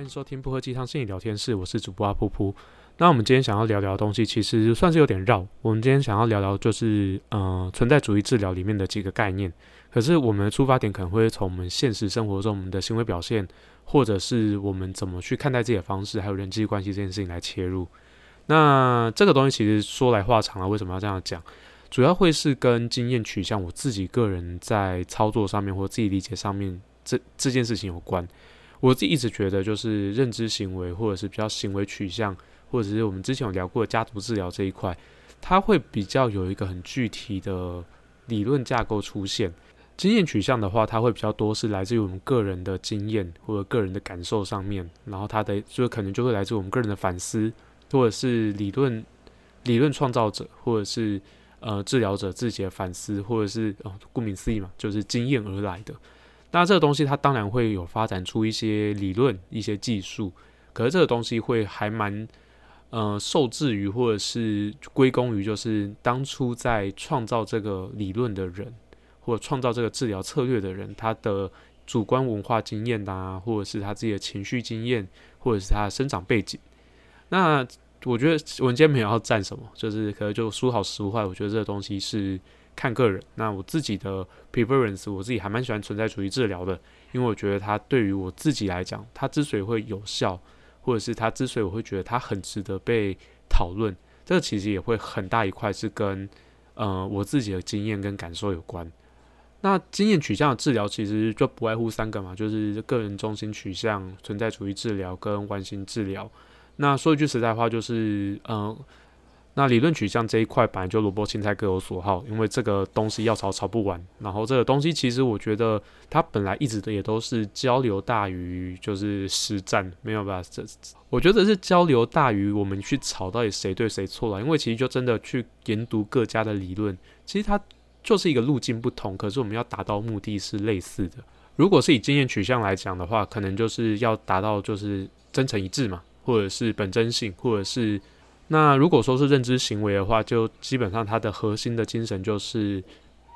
欢迎收听不喝鸡汤心理聊天室，我是主播阿噗噗。那我们今天想要聊聊的东西，其实算是有点绕。我们今天想要聊聊，就是呃存在主义治疗里面的几个概念。可是我们的出发点可能会从我们现实生活中我们的行为表现，或者是我们怎么去看待自己的方式，还有人际关系这件事情来切入。那这个东西其实说来话长了，为什么要这样讲？主要会是跟经验取向，我自己个人在操作上面或自己理解上面这这件事情有关。我自己一直觉得，就是认知行为，或者是比较行为取向，或者是我们之前有聊过的家族治疗这一块，它会比较有一个很具体的理论架构出现。经验取向的话，它会比较多是来自于我们个人的经验或者个人的感受上面，然后它的就可能就会来自我们个人的反思，或者是理论理论创造者，或者是呃治疗者自己的反思，或者是哦顾名思义嘛，就是经验而来的。那这个东西它当然会有发展出一些理论、一些技术，可是这个东西会还蛮呃受制于或者是归功于就是当初在创造这个理论的人，或者创造这个治疗策略的人，他的主观文化经验呐，或者是他自己的情绪经验，或者是他的生长背景。那我觉得文件没有要占什么，就是可能就说好实话，我觉得这个东西是。看个人，那我自己的 preference，我自己还蛮喜欢存在主义治疗的，因为我觉得它对于我自己来讲，它之所以会有效，或者是它之所以我会觉得它很值得被讨论，这个其实也会很大一块是跟呃我自己的经验跟感受有关。那经验取向的治疗其实就不外乎三个嘛，就是个人中心取向、存在主义治疗跟完形治疗。那说一句实在话，就是嗯。那理论取向这一块本来就萝卜青菜各有所好，因为这个东西要炒炒不完。然后这个东西其实我觉得它本来一直的也都是交流大于就是实战，没有吧？这我觉得是交流大于我们去吵到底谁对谁错了。因为其实就真的去研读各家的理论，其实它就是一个路径不同，可是我们要达到目的是类似的。如果是以经验取向来讲的话，可能就是要达到就是真诚一致嘛，或者是本真性，或者是。那如果说是认知行为的话，就基本上它的核心的精神就是，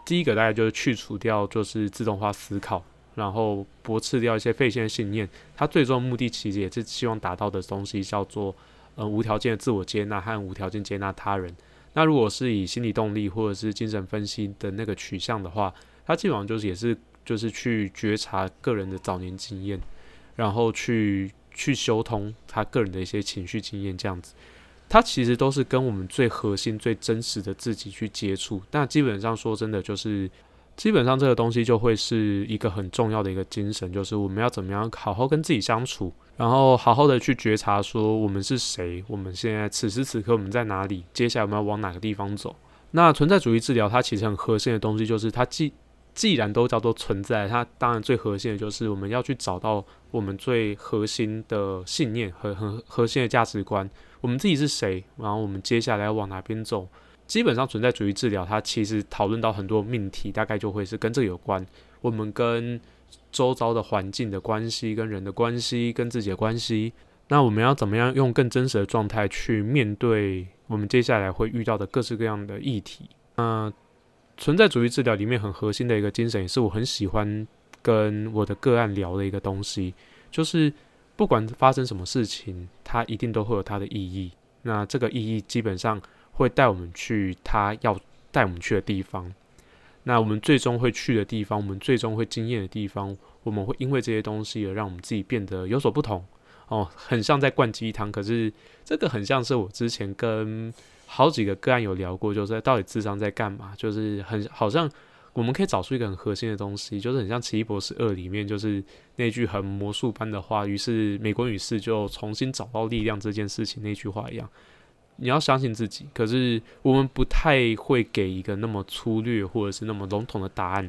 第一个大概就是去除掉就是自动化思考，然后驳斥掉一些废线信念。它最终目的其实也是希望达到的东西叫做，呃，无条件的自我接纳和无条件接纳他人。那如果是以心理动力或者是精神分析的那个取向的话，它基本上就是也是就是去觉察个人的早年经验，然后去去修通他个人的一些情绪经验这样子。它其实都是跟我们最核心、最真实的自己去接触。那基本上说真的，就是基本上这个东西就会是一个很重要的一个精神，就是我们要怎么样好好跟自己相处，然后好好的去觉察说我们是谁，我们现在此时此刻我们在哪里，接下来我们要往哪个地方走。那存在主义治疗它其实很核心的东西，就是它既既然都叫做存在，它当然最核心的就是我们要去找到我们最核心的信念和很核心的价值观。我们自己是谁？然后我们接下来要往哪边走？基本上存在主义治疗，它其实讨论到很多命题，大概就会是跟这个有关。我们跟周遭的环境的关系、跟人的关系、跟自己的关系，那我们要怎么样用更真实的状态去面对我们接下来会遇到的各式各样的议题？那存在主义治疗里面很核心的一个精神，也是我很喜欢跟我的个案聊的一个东西，就是。不管发生什么事情，它一定都会有它的意义。那这个意义基本上会带我们去它要带我们去的地方。那我们最终会去的地方，我们最终会经验的地方，我们会因为这些东西而让我们自己变得有所不同。哦，很像在灌鸡汤，可是这个很像是我之前跟好几个个案有聊过，就是到底智商在干嘛？就是很好像。我们可以找出一个很核心的东西，就是很像《奇异博士二》里面就是那句很魔术般的话，于是美国女士就重新找到力量这件事情那句话一样。你要相信自己，可是我们不太会给一个那么粗略或者是那么笼统的答案，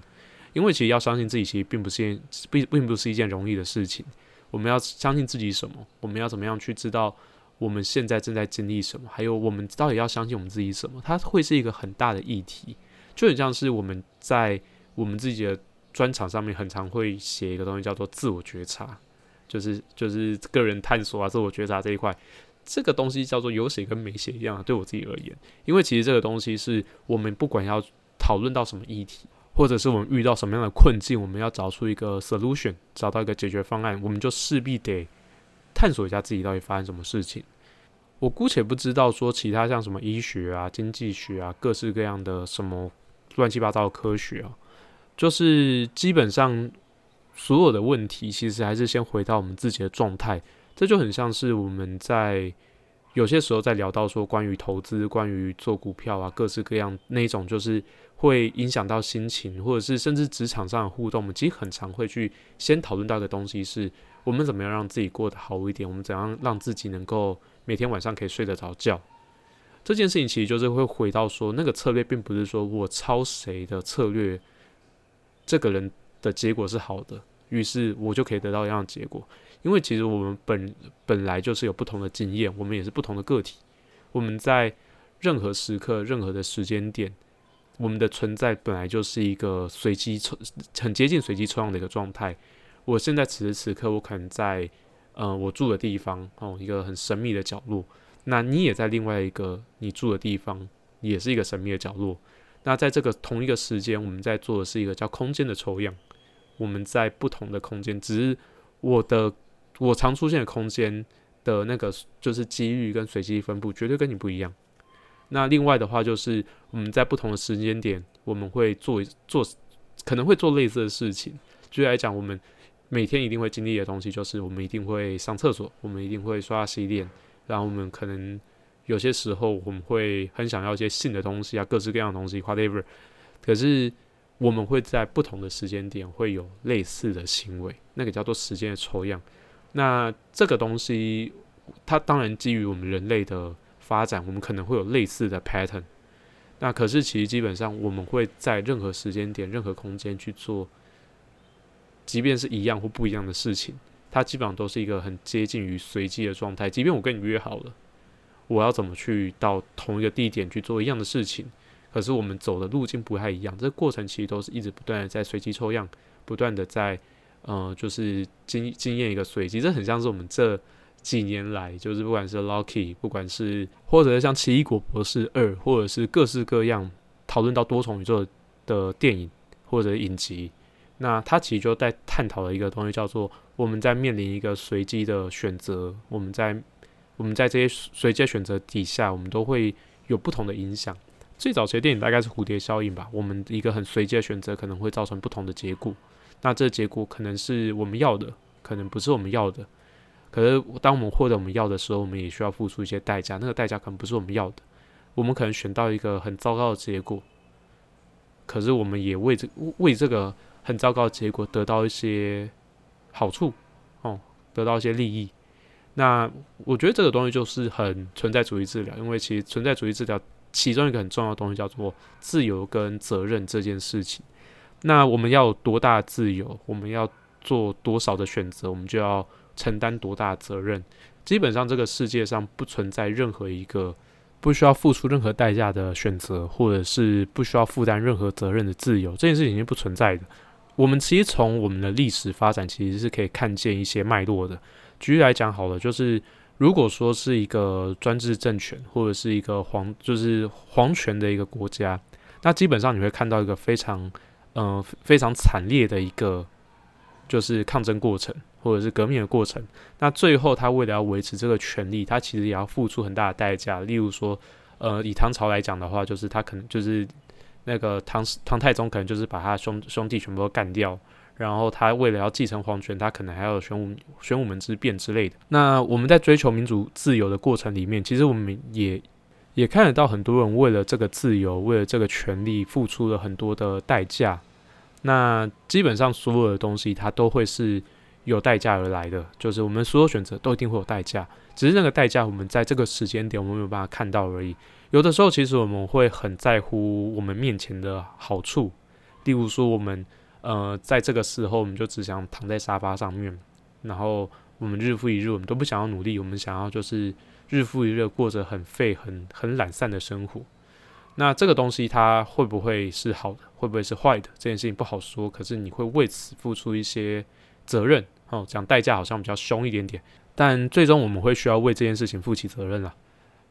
因为其实要相信自己，其实并不是件并并不是一件容易的事情。我们要相信自己什么？我们要怎么样去知道我们现在正在经历什么？还有我们到底要相信我们自己什么？它会是一个很大的议题。就很像是我们在我们自己的专场上面，很常会写一个东西，叫做自我觉察，就是就是个人探索啊，自我觉察这一块，这个东西叫做有写跟没写一样。对我自己而言，因为其实这个东西是我们不管要讨论到什么议题，或者是我们遇到什么样的困境，我们要找出一个 solution，找到一个解决方案，我们就势必得探索一下自己到底发生什么事情。我姑且不知道说其他像什么医学啊、经济学啊、各式各样的什么乱七八糟的科学啊，就是基本上所有的问题，其实还是先回到我们自己的状态。这就很像是我们在有些时候在聊到说关于投资、关于做股票啊，各式各样那种，就是会影响到心情，或者是甚至职场上的互动。我们其实很常会去先讨论到的东西，是我们怎么样让自己过得好一点，我们怎样让自己能够每天晚上可以睡得着觉。这件事情其实就是会回到说，那个策略并不是说我抄谁的策略，这个人的结果是好的，于是我就可以得到一样的结果。因为其实我们本本来就是有不同的经验，我们也是不同的个体。我们在任何时刻、任何的时间点，我们的存在本来就是一个随机抽，很接近随机抽样的一个状态。我现在此时此刻，我可能在呃我住的地方哦，一个很神秘的角落。那你也在另外一个你住的地方，也是一个神秘的角落。那在这个同一个时间，我们在做的是一个叫空间的抽样。我们在不同的空间，只是我的。我常出现的空间的那个就是几率跟随机分布绝对跟你不一样。那另外的话就是我们在不同的时间点，我们会做做可能会做类似的事情。举例来讲，我们每天一定会经历的东西就是我们一定会上厕所，我们一定会刷洗脸，然后我们可能有些时候我们会很想要一些性的东西啊，各式各样的东西，whatever。可是我们会在不同的时间点会有类似的行为，那个叫做时间的抽样。那这个东西，它当然基于我们人类的发展，我们可能会有类似的 pattern。那可是其实基本上，我们会在任何时间点、任何空间去做，即便是一样或不一样的事情，它基本上都是一个很接近于随机的状态。即便我跟你约好了，我要怎么去到同一个地点去做一样的事情，可是我们走的路径不太一样。这过程其实都是一直不断的在随机抽样，不断的在。呃，就是经经验一个随机，这很像是我们这几年来，就是不管是 Lucky 不管是或者是像奇异果博士二，或者是各式各样讨论到多重宇宙的电影或者影集，那它其实就在探讨的一个东西，叫做我们在面临一个随机的选择，我们在我们在这些随机选择底下，我们都会有不同的影响。最早期的电影大概是蝴蝶效应吧，我们一个很随机的选择可能会造成不同的结果。那这结果可能是我们要的，可能不是我们要的。可是当我们获得我们要的时候，我们也需要付出一些代价。那个代价可能不是我们要的，我们可能选到一个很糟糕的结果。可是我们也为这为这个很糟糕的结果得到一些好处哦，得到一些利益。那我觉得这个东西就是很存在主义治疗，因为其实存在主义治疗其中一个很重要的东西叫做自由跟责任这件事情。那我们要有多大自由？我们要做多少的选择？我们就要承担多大责任？基本上，这个世界上不存在任何一个不需要付出任何代价的选择，或者是不需要负担任何责任的自由。这件事情是不存在的。我们其实从我们的历史发展，其实是可以看见一些脉络的。举例来讲，好了，就是如果说是一个专制政权，或者是一个皇，就是皇权的一个国家，那基本上你会看到一个非常。嗯，非常惨烈的一个就是抗争过程，或者是革命的过程。那最后他为了要维持这个权利，他其实也要付出很大的代价。例如说，呃，以唐朝来讲的话，就是他可能就是那个唐唐太宗可能就是把他兄兄弟全部都干掉，然后他为了要继承皇权，他可能还要玄武玄武门之变之类的。那我们在追求民主自由的过程里面，其实我们也。也看得到很多人为了这个自由，为了这个权利，付出了很多的代价。那基本上所有的东西，它都会是有代价而来的。就是我们所有选择都一定会有代价，只是那个代价我们在这个时间点我们没有办法看到而已。有的时候，其实我们会很在乎我们面前的好处，例如说，我们呃在这个时候，我们就只想躺在沙发上面，然后我们日复一日，我们都不想要努力，我们想要就是。日复一日过着很废、很很懒散的生活，那这个东西它会不会是好的，会不会是坏的？这件事情不好说。可是你会为此付出一些责任哦，讲代价好像比较凶一点点，但最终我们会需要为这件事情负起责任了。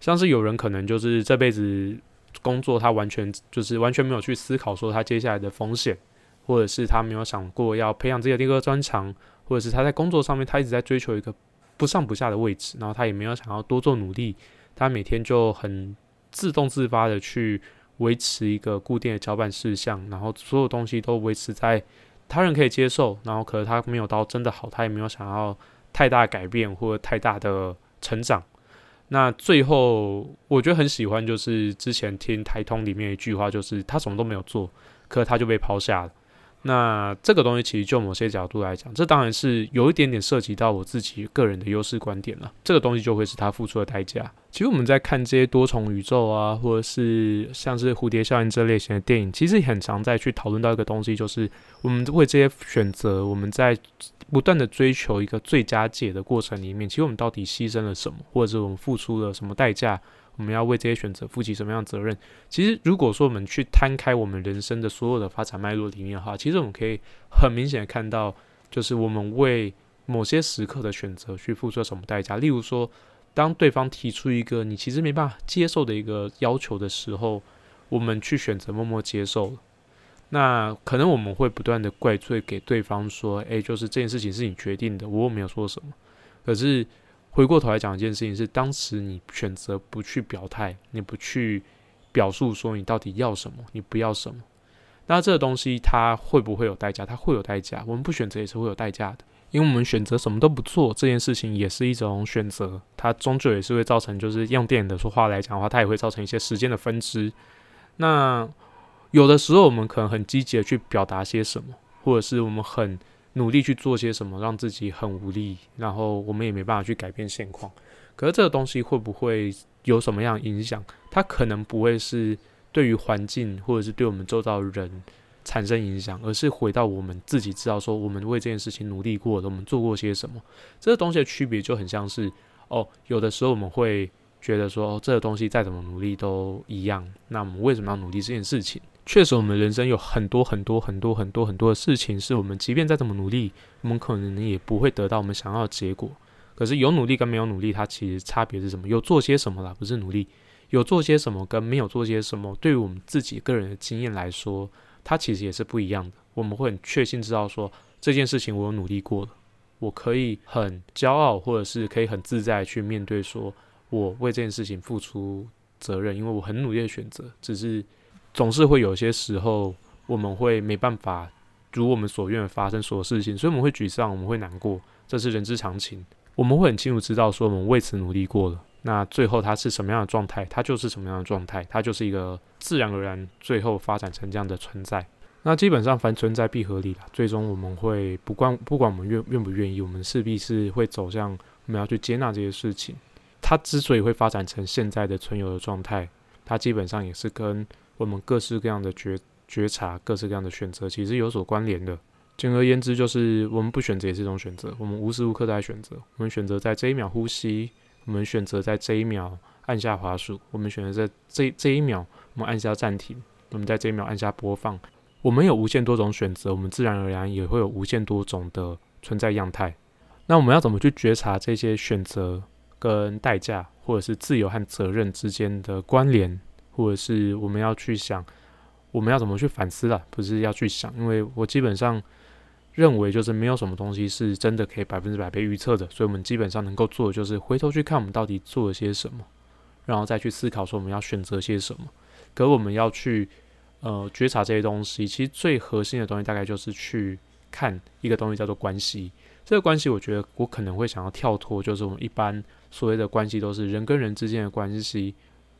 像是有人可能就是这辈子工作，他完全就是完全没有去思考说他接下来的风险，或者是他没有想过要培养自己的第二个专长，或者是他在工作上面他一直在追求一个。不上不下的位置，然后他也没有想要多做努力，他每天就很自动自发的去维持一个固定的交办事项，然后所有东西都维持在他人可以接受，然后可能他没有到真的好，他也没有想要太大改变或者太大的成长。那最后我觉得很喜欢，就是之前听台通里面一句话，就是他什么都没有做，可他就被抛下了。那这个东西其实就某些角度来讲，这当然是有一点点涉及到我自己个人的优势观点了。这个东西就会是他付出的代价。其实我们在看这些多重宇宙啊，或者是像是蝴蝶效应这类型的电影，其实很常在去讨论到一个东西，就是我们为这些选择，我们在不断的追求一个最佳解的过程里面，其实我们到底牺牲了什么，或者是我们付出了什么代价？我们要为这些选择负起什么样的责任？其实，如果说我们去摊开我们人生的所有的发展脉络里面的话，其实我们可以很明显的看到，就是我们为某些时刻的选择去付出了什么代价。例如说，当对方提出一个你其实没办法接受的一个要求的时候，我们去选择默默接受了，那可能我们会不断的怪罪给对方说：“诶，就是这件事情是你决定的，我又没有说什么。”可是。回过头来讲一件事情是，当时你选择不去表态，你不去表述说你到底要什么，你不要什么，那这个东西它会不会有代价？它会有代价。我们不选择也是会有代价的，因为我们选择什么都不做这件事情也是一种选择，它终究也是会造成，就是用电影的说话来讲的话，它也会造成一些时间的分支。那有的时候我们可能很积极的去表达些什么，或者是我们很。努力去做些什么，让自己很无力，然后我们也没办法去改变现况。可是这个东西会不会有什么样影响？它可能不会是对于环境或者是对我们周遭人产生影响，而是回到我们自己知道说，我们为这件事情努力过了，我们做过些什么。这个东西的区别就很像是，哦，有的时候我们会觉得说，这个东西再怎么努力都一样。那我们为什么要努力这件事情？确实，我们人生有很多很多很多很多很多的事情，是我们即便再怎么努力，我们可能也不会得到我们想要的结果。可是有努力跟没有努力，它其实差别是什么？有做些什么啦，不是努力；有做些什么跟没有做些什么，对于我们自己个人的经验来说，它其实也是不一样的。我们会很确信知道说这件事情我有努力过了，我可以很骄傲，或者是可以很自在去面对，说我为这件事情付出责任，因为我很努力的选择，只是。总是会有些时候，我们会没办法如我们所愿发生所有事情，所以我们会沮丧，我们会难过，这是人之常情。我们会很清楚知道，说我们为此努力过了，那最后它是什么样的状态，它就是什么样的状态，它就是一个自然而然最后发展成这样的存在。那基本上凡存在必合理了，最终我们会不管不管我们愿愿不愿意，我们势必是会走向我们要去接纳这些事情。它之所以会发展成现在的存有的状态，它基本上也是跟我们各式各样的觉觉察，各式各样的选择，其实有所关联的。简而言之，就是我们不选择也是一种选择。我们无时无刻都在选择。我们选择在这一秒呼吸，我们选择在这一秒按下滑鼠，我们选择在这这一秒我们按下暂停，我们在这一秒按下播放。我们有无限多种选择，我们自然而然也会有无限多种的存在样态。那我们要怎么去觉察这些选择跟代价，或者是自由和责任之间的关联？或者是我们要去想，我们要怎么去反思了，不是要去想，因为我基本上认为就是没有什么东西是真的可以百分之百被预测的，所以我们基本上能够做的就是回头去看我们到底做了些什么，然后再去思考说我们要选择些什么。可我们要去呃觉察这些东西，其实最核心的东西大概就是去看一个东西叫做关系。这个关系，我觉得我可能会想要跳脱，就是我们一般所谓的关系都是人跟人之间的关系。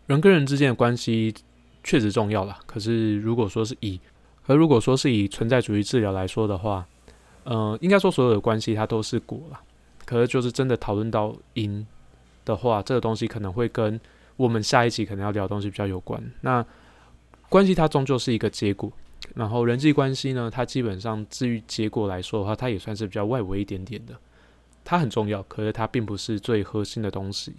人跟人之间的关系确实重要了，可是如果说是以，而如果说是以存在主义治疗来说的话，呃，应该说所有的关系它都是果了。可是就是真的讨论到因的话，这个东西可能会跟我们下一集可能要聊的东西比较有关。那关系它终究是一个结果，然后人际关系呢，它基本上至于结果来说的话，它也算是比较外围一点点的，它很重要，可是它并不是最核心的东西。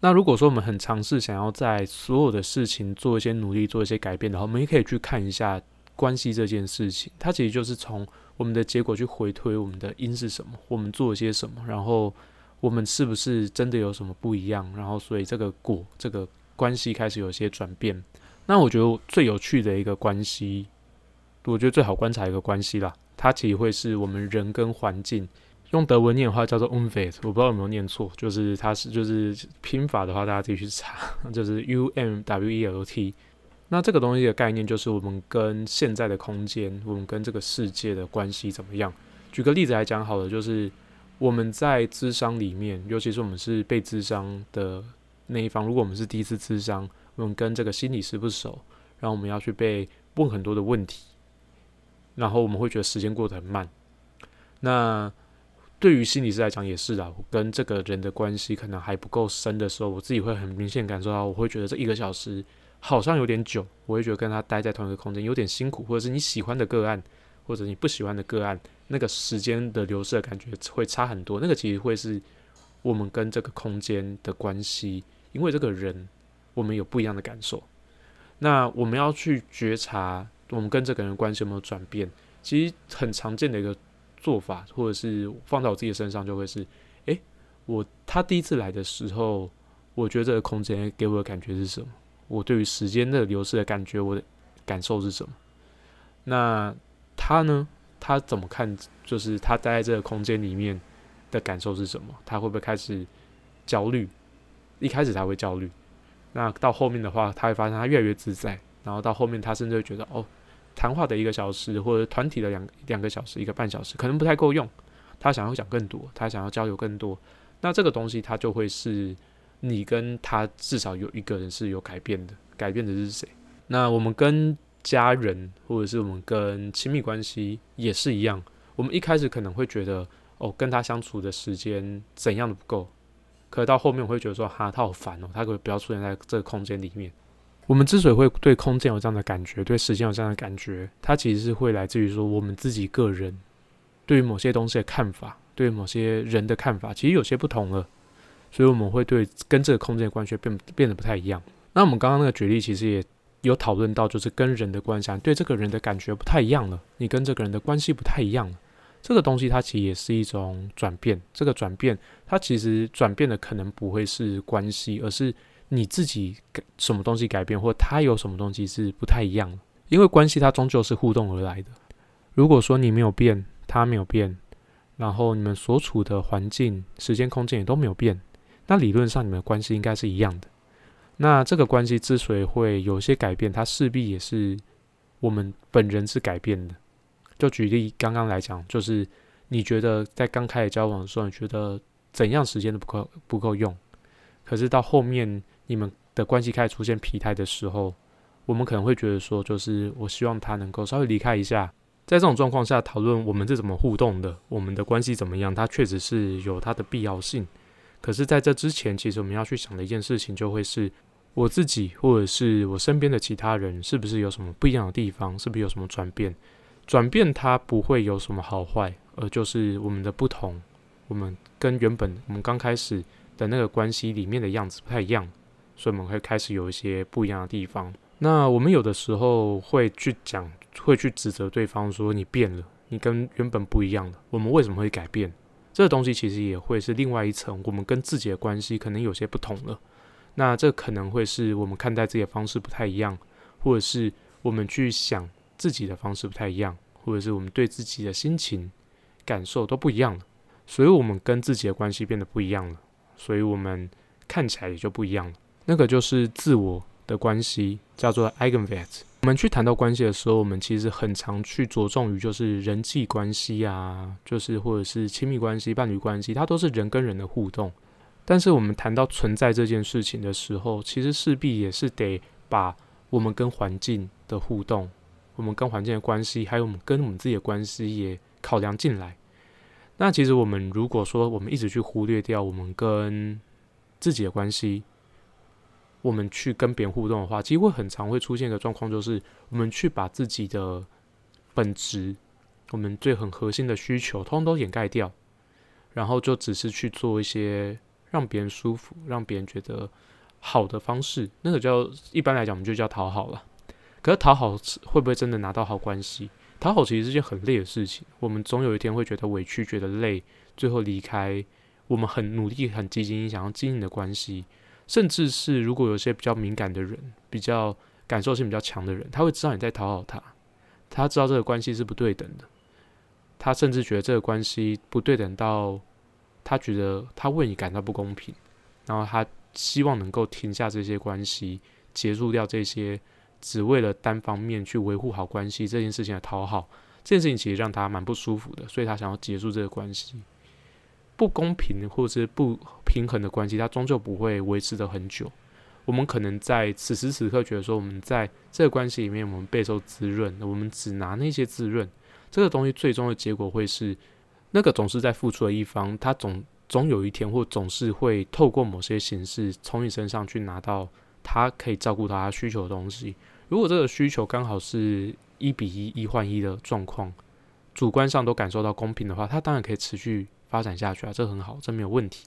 那如果说我们很尝试想要在所有的事情做一些努力、做一些改变的话，我们也可以去看一下关系这件事情。它其实就是从我们的结果去回推我们的因是什么，我们做了些什么，然后我们是不是真的有什么不一样，然后所以这个果这个关系开始有些转变。那我觉得最有趣的一个关系，我觉得最好观察一个关系啦，它其实会是我们人跟环境用德文念的话叫做 umwelt，我不知道有没有念错，就是它是就是拼法的话，大家自己去查，就是 u m w e l t。那这个东西的概念就是我们跟现在的空间，我们跟这个世界的关系怎么样？举个例子来讲好了，就是我们在智商里面，尤其是我们是被智商的那一方，如果我们是第一次智商，我们跟这个心理师不熟，然后我们要去被问很多的问题，然后我们会觉得时间过得很慢。那对于心理师来讲也是啊，我跟这个人的关系可能还不够深的时候，我自己会很明显感受到，我会觉得这一个小时好像有点久，我会觉得跟他待在同一个空间有点辛苦，或者是你喜欢的个案，或者你不喜欢的个案，那个时间的流逝的感觉会差很多。那个其实会是我们跟这个空间的关系，因为这个人我们有不一样的感受。那我们要去觉察我们跟这个人关系有没有转变，其实很常见的一个。做法，或者是放在我自己的身上，就会是，诶，我他第一次来的时候，我觉得这个空间给我的感觉是什么？我对于时间的流逝的感觉，我的感受是什么？那他呢？他怎么看？就是他待在这个空间里面的感受是什么？他会不会开始焦虑？一开始他会焦虑，那到后面的话，他会发现他越来越自在，然后到后面他甚至会觉得，哦。谈话的一个小时，或者团体的两两个小时，一个半小时，可能不太够用。他想要讲更多，他想要交流更多。那这个东西，他就会是你跟他至少有一个人是有改变的。改变的是谁？那我们跟家人，或者是我们跟亲密关系也是一样。我们一开始可能会觉得，哦，跟他相处的时间怎样的不够。可到后面我会觉得说，哈，他好烦哦，他可以不要出现在这个空间里面。我们之所以会对空间有这样的感觉，对时间有这样的感觉，它其实是会来自于说我们自己个人对于某些东西的看法，对某些人的看法，其实有些不同了，所以我们会对跟这个空间的关系变变得不太一样。那我们刚刚那个举例其实也有讨论到，就是跟人的关系，对这个人的感觉不太一样了，你跟这个人的关系不太一样了，这个东西它其实也是一种转变。这个转变，它其实转变的可能不会是关系，而是。你自己改什么东西改变，或他有什么东西是不太一样的，因为关系它终究是互动而来的。如果说你没有变，他没有变，然后你们所处的环境、时间、空间也都没有变，那理论上你们的关系应该是一样的。那这个关系之所以会有些改变，它势必也是我们本人是改变的。就举例刚刚来讲，就是你觉得在刚开始交往的时候，你觉得怎样时间都不够不够用，可是到后面。你们的关系开始出现疲态的时候，我们可能会觉得说，就是我希望他能够稍微离开一下。在这种状况下讨论我们是怎么互动的，我们的关系怎么样，它确实是有它的必要性。可是，在这之前，其实我们要去想的一件事情，就会是我自己或者是我身边的其他人，是不是有什么不一样的地方，是不是有什么转变？转变它不会有什么好坏，而就是我们的不同，我们跟原本我们刚开始的那个关系里面的样子不太一样。所以我们会开始有一些不一样的地方。那我们有的时候会去讲，会去指责对方说你变了，你跟原本不一样了。我们为什么会改变？这个东西其实也会是另外一层，我们跟自己的关系可能有些不同了。那这可能会是我们看待自己的方式不太一样，或者是我们去想自己的方式不太一样，或者是我们对自己的心情感受都不一样了。所以我们跟自己的关系变得不一样了，所以我们看起来也就不一样了。那个就是自我的关系，叫做 eigenwert。我们去谈到关系的时候，我们其实很常去着重于就是人际关系啊，就是或者是亲密关系、伴侣关系，它都是人跟人的互动。但是我们谈到存在这件事情的时候，其实势必也是得把我们跟环境的互动、我们跟环境的关系，还有我们跟我们自己的关系也考量进来。那其实我们如果说我们一直去忽略掉我们跟自己的关系，我们去跟别人互动的话，其实会很常会出现一个状况，就是我们去把自己的本质、我们最很核心的需求，通通都掩盖掉，然后就只是去做一些让别人舒服、让别人觉得好的方式。那个叫一般来讲，我们就叫讨好了。可是讨好会不会真的拿到好关系？讨好其实是件很累的事情。我们总有一天会觉得委屈、觉得累，最后离开。我们很努力、很积极，想要经营的关系。甚至是如果有些比较敏感的人，比较感受性比较强的人，他会知道你在讨好他，他知道这个关系是不对等的。他甚至觉得这个关系不对等到他觉得他为你感到不公平，然后他希望能够停下这些关系，结束掉这些只为了单方面去维护好关系这件事情的讨好，这件事情其实让他蛮不舒服的，所以他想要结束这个关系。不公平或者是不平衡的关系，它终究不会维持的很久。我们可能在此时此刻觉得说，我们在这个关系里面，我们备受滋润，我们只拿那些滋润，这个东西最终的结果会是，那个总是在付出的一方，他总总有一天或总是会透过某些形式从你身上去拿到他可以照顾到他需求的东西。如果这个需求刚好是一比一一换一的状况，主观上都感受到公平的话，他当然可以持续发展下去啊，这很好，这没有问题。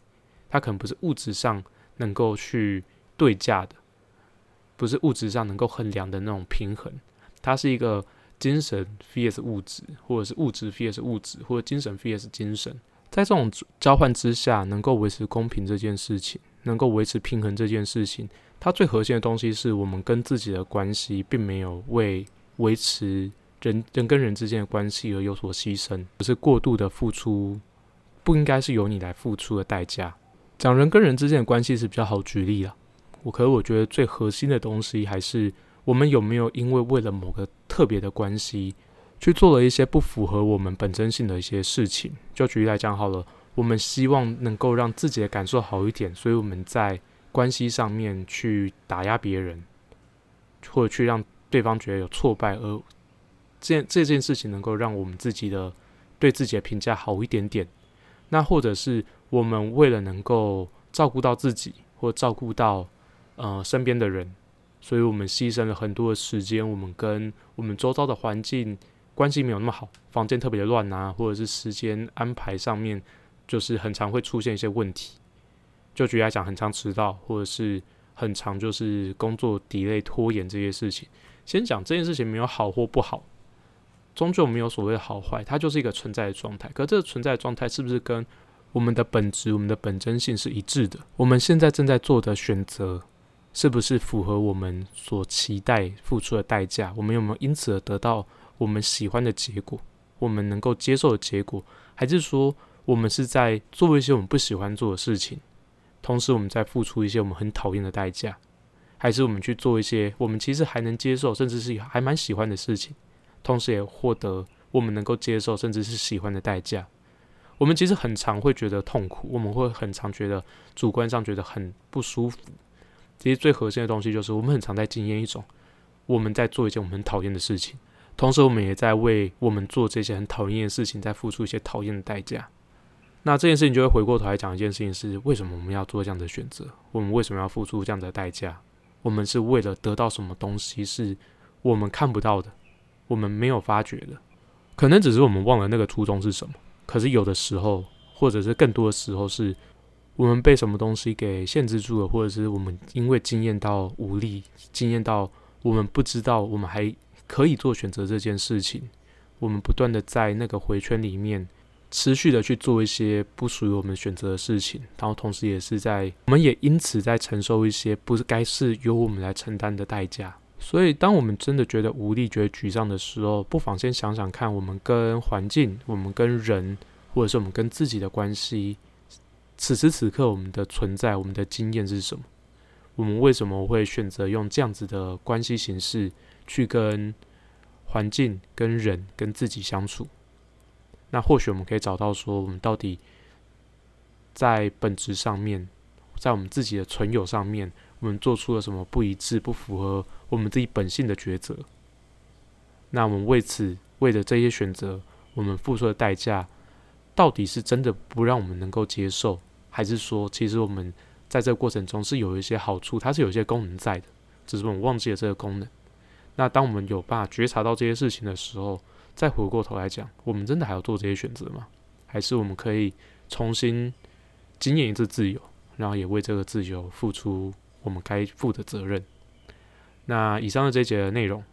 它可能不是物质上能够去。对价的，不是物质上能够衡量的那种平衡，它是一个精神 vs 物质，或者是物质 vs 物质，或者精神 vs 精神，在这种交换之下，能够维持公平这件事情，能够维持平衡这件事情，它最核心的东西是我们跟自己的关系，并没有为维持人人跟人之间的关系而有所牺牲，不是过度的付出，不应该是由你来付出的代价。讲人跟人之间的关系是比较好举例了。我可是我觉得最核心的东西还是我们有没有因为为了某个特别的关系去做了一些不符合我们本真性的一些事情。就举例来讲好了，我们希望能够让自己的感受好一点，所以我们在关系上面去打压别人，或者去让对方觉得有挫败，而这这件事情能够让我们自己的对自己的评价好一点点。那或者是我们为了能够照顾到自己，或照顾到呃，身边的人，所以我们牺牲了很多的时间。我们跟我们周遭的环境关系没有那么好，房间特别的乱啊，或者是时间安排上面，就是很常会出现一些问题。就举例来讲，很常迟到，或者是很常就是工作 delay 拖延这些事情。先讲这件事情没有好或不好，终究没有所谓的好坏，它就是一个存在的状态。可这个存在的状态是不是跟我们的本质、我们的本真性是一致的？我们现在正在做的选择。是不是符合我们所期待付出的代价？我们有没有因此而得到我们喜欢的结果？我们能够接受的结果？还是说我们是在做一些我们不喜欢做的事情，同时我们在付出一些我们很讨厌的代价？还是我们去做一些我们其实还能接受，甚至是还蛮喜欢的事情，同时也获得我们能够接受甚至是喜欢的代价？我们其实很常会觉得痛苦，我们会很常觉得主观上觉得很不舒服。其实最核心的东西就是，我们很常在经验一种，我们在做一件我们很讨厌的事情，同时我们也在为我们做这些很讨厌的事情，在付出一些讨厌的代价。那这件事情就会回过头来讲一件事情：是为什么我们要做这样的选择？我们为什么要付出这样的代价？我们是为了得到什么东西？是我们看不到的，我们没有发觉的，可能只是我们忘了那个初衷是什么。可是有的时候，或者是更多的时候是。我们被什么东西给限制住了，或者是我们因为经验到无力，经验到我们不知道我们还可以做选择这件事情，我们不断的在那个回圈里面持续的去做一些不属于我们选择的事情，然后同时也是在我们也因此在承受一些不是该是由我们来承担的代价。所以，当我们真的觉得无力、觉得沮丧的时候，不妨先想想看，我们跟环境、我们跟人，或者是我们跟自己的关系。此时此刻，我们的存在，我们的经验是什么？我们为什么会选择用这样子的关系形式去跟环境、跟人、跟自己相处？那或许我们可以找到说，我们到底在本质上面，在我们自己的存有上面，我们做出了什么不一致、不符合我们自己本性的抉择？那我们为此，为了这些选择，我们付出的代价，到底是真的不让我们能够接受？还是说，其实我们在这个过程中是有一些好处，它是有一些功能在的，只是我们忘记了这个功能。那当我们有办法觉察到这些事情的时候，再回过头来讲，我们真的还要做这些选择吗？还是我们可以重新经验一次自由，然后也为这个自由付出我们该负的责任？那以上的这节的内容，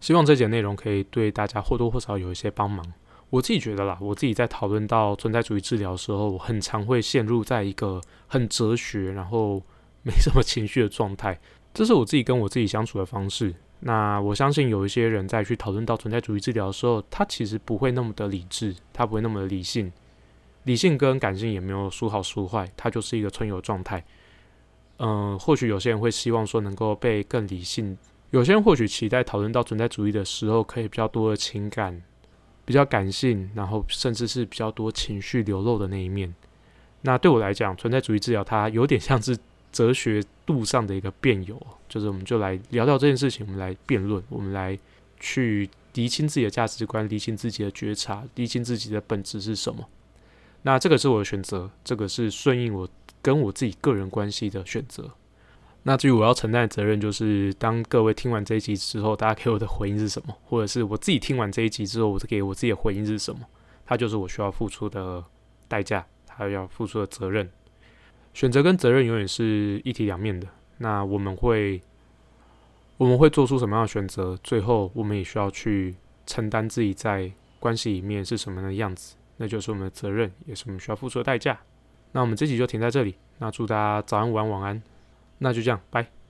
希望这节内容可以对大家或多或少有一些帮忙。我自己觉得啦，我自己在讨论到存在主义治疗的时候，我很常会陷入在一个很哲学，然后没什么情绪的状态。这是我自己跟我自己相处的方式。那我相信有一些人在去讨论到存在主义治疗的时候，他其实不会那么的理智，他不会那么的理性，理性跟感性也没有孰好孰坏，它就是一个春游状态。嗯，或许有些人会希望说能够被更理性，有些人或许期待讨论到存在主义的时候，可以比较多的情感，比较感性，然后甚至是比较多情绪流露的那一面。那对我来讲，存在主义治疗它有点像是哲学度上的一个辩友，就是我们就来聊聊这件事情，我们来辩论，我们来去厘清自己的价值观，厘清自己的觉察，厘清自己的本质是什么。那这个是我的选择，这个是顺应我跟我自己个人关系的选择。那至于我要承担的责任，就是当各位听完这一集之后，大家给我的回应是什么，或者是我自己听完这一集之后，我给我自己的回应是什么，它就是我需要付出的代价。还要付出的责任，选择跟责任永远是一体两面的。那我们会，我们会做出什么样的选择？最后，我们也需要去承担自己在关系里面是什么样的样子，那就是我们的责任，也是我们需要付出的代价。那我们这集就停在这里。那祝大家早安、午安、晚安。那就这样，拜。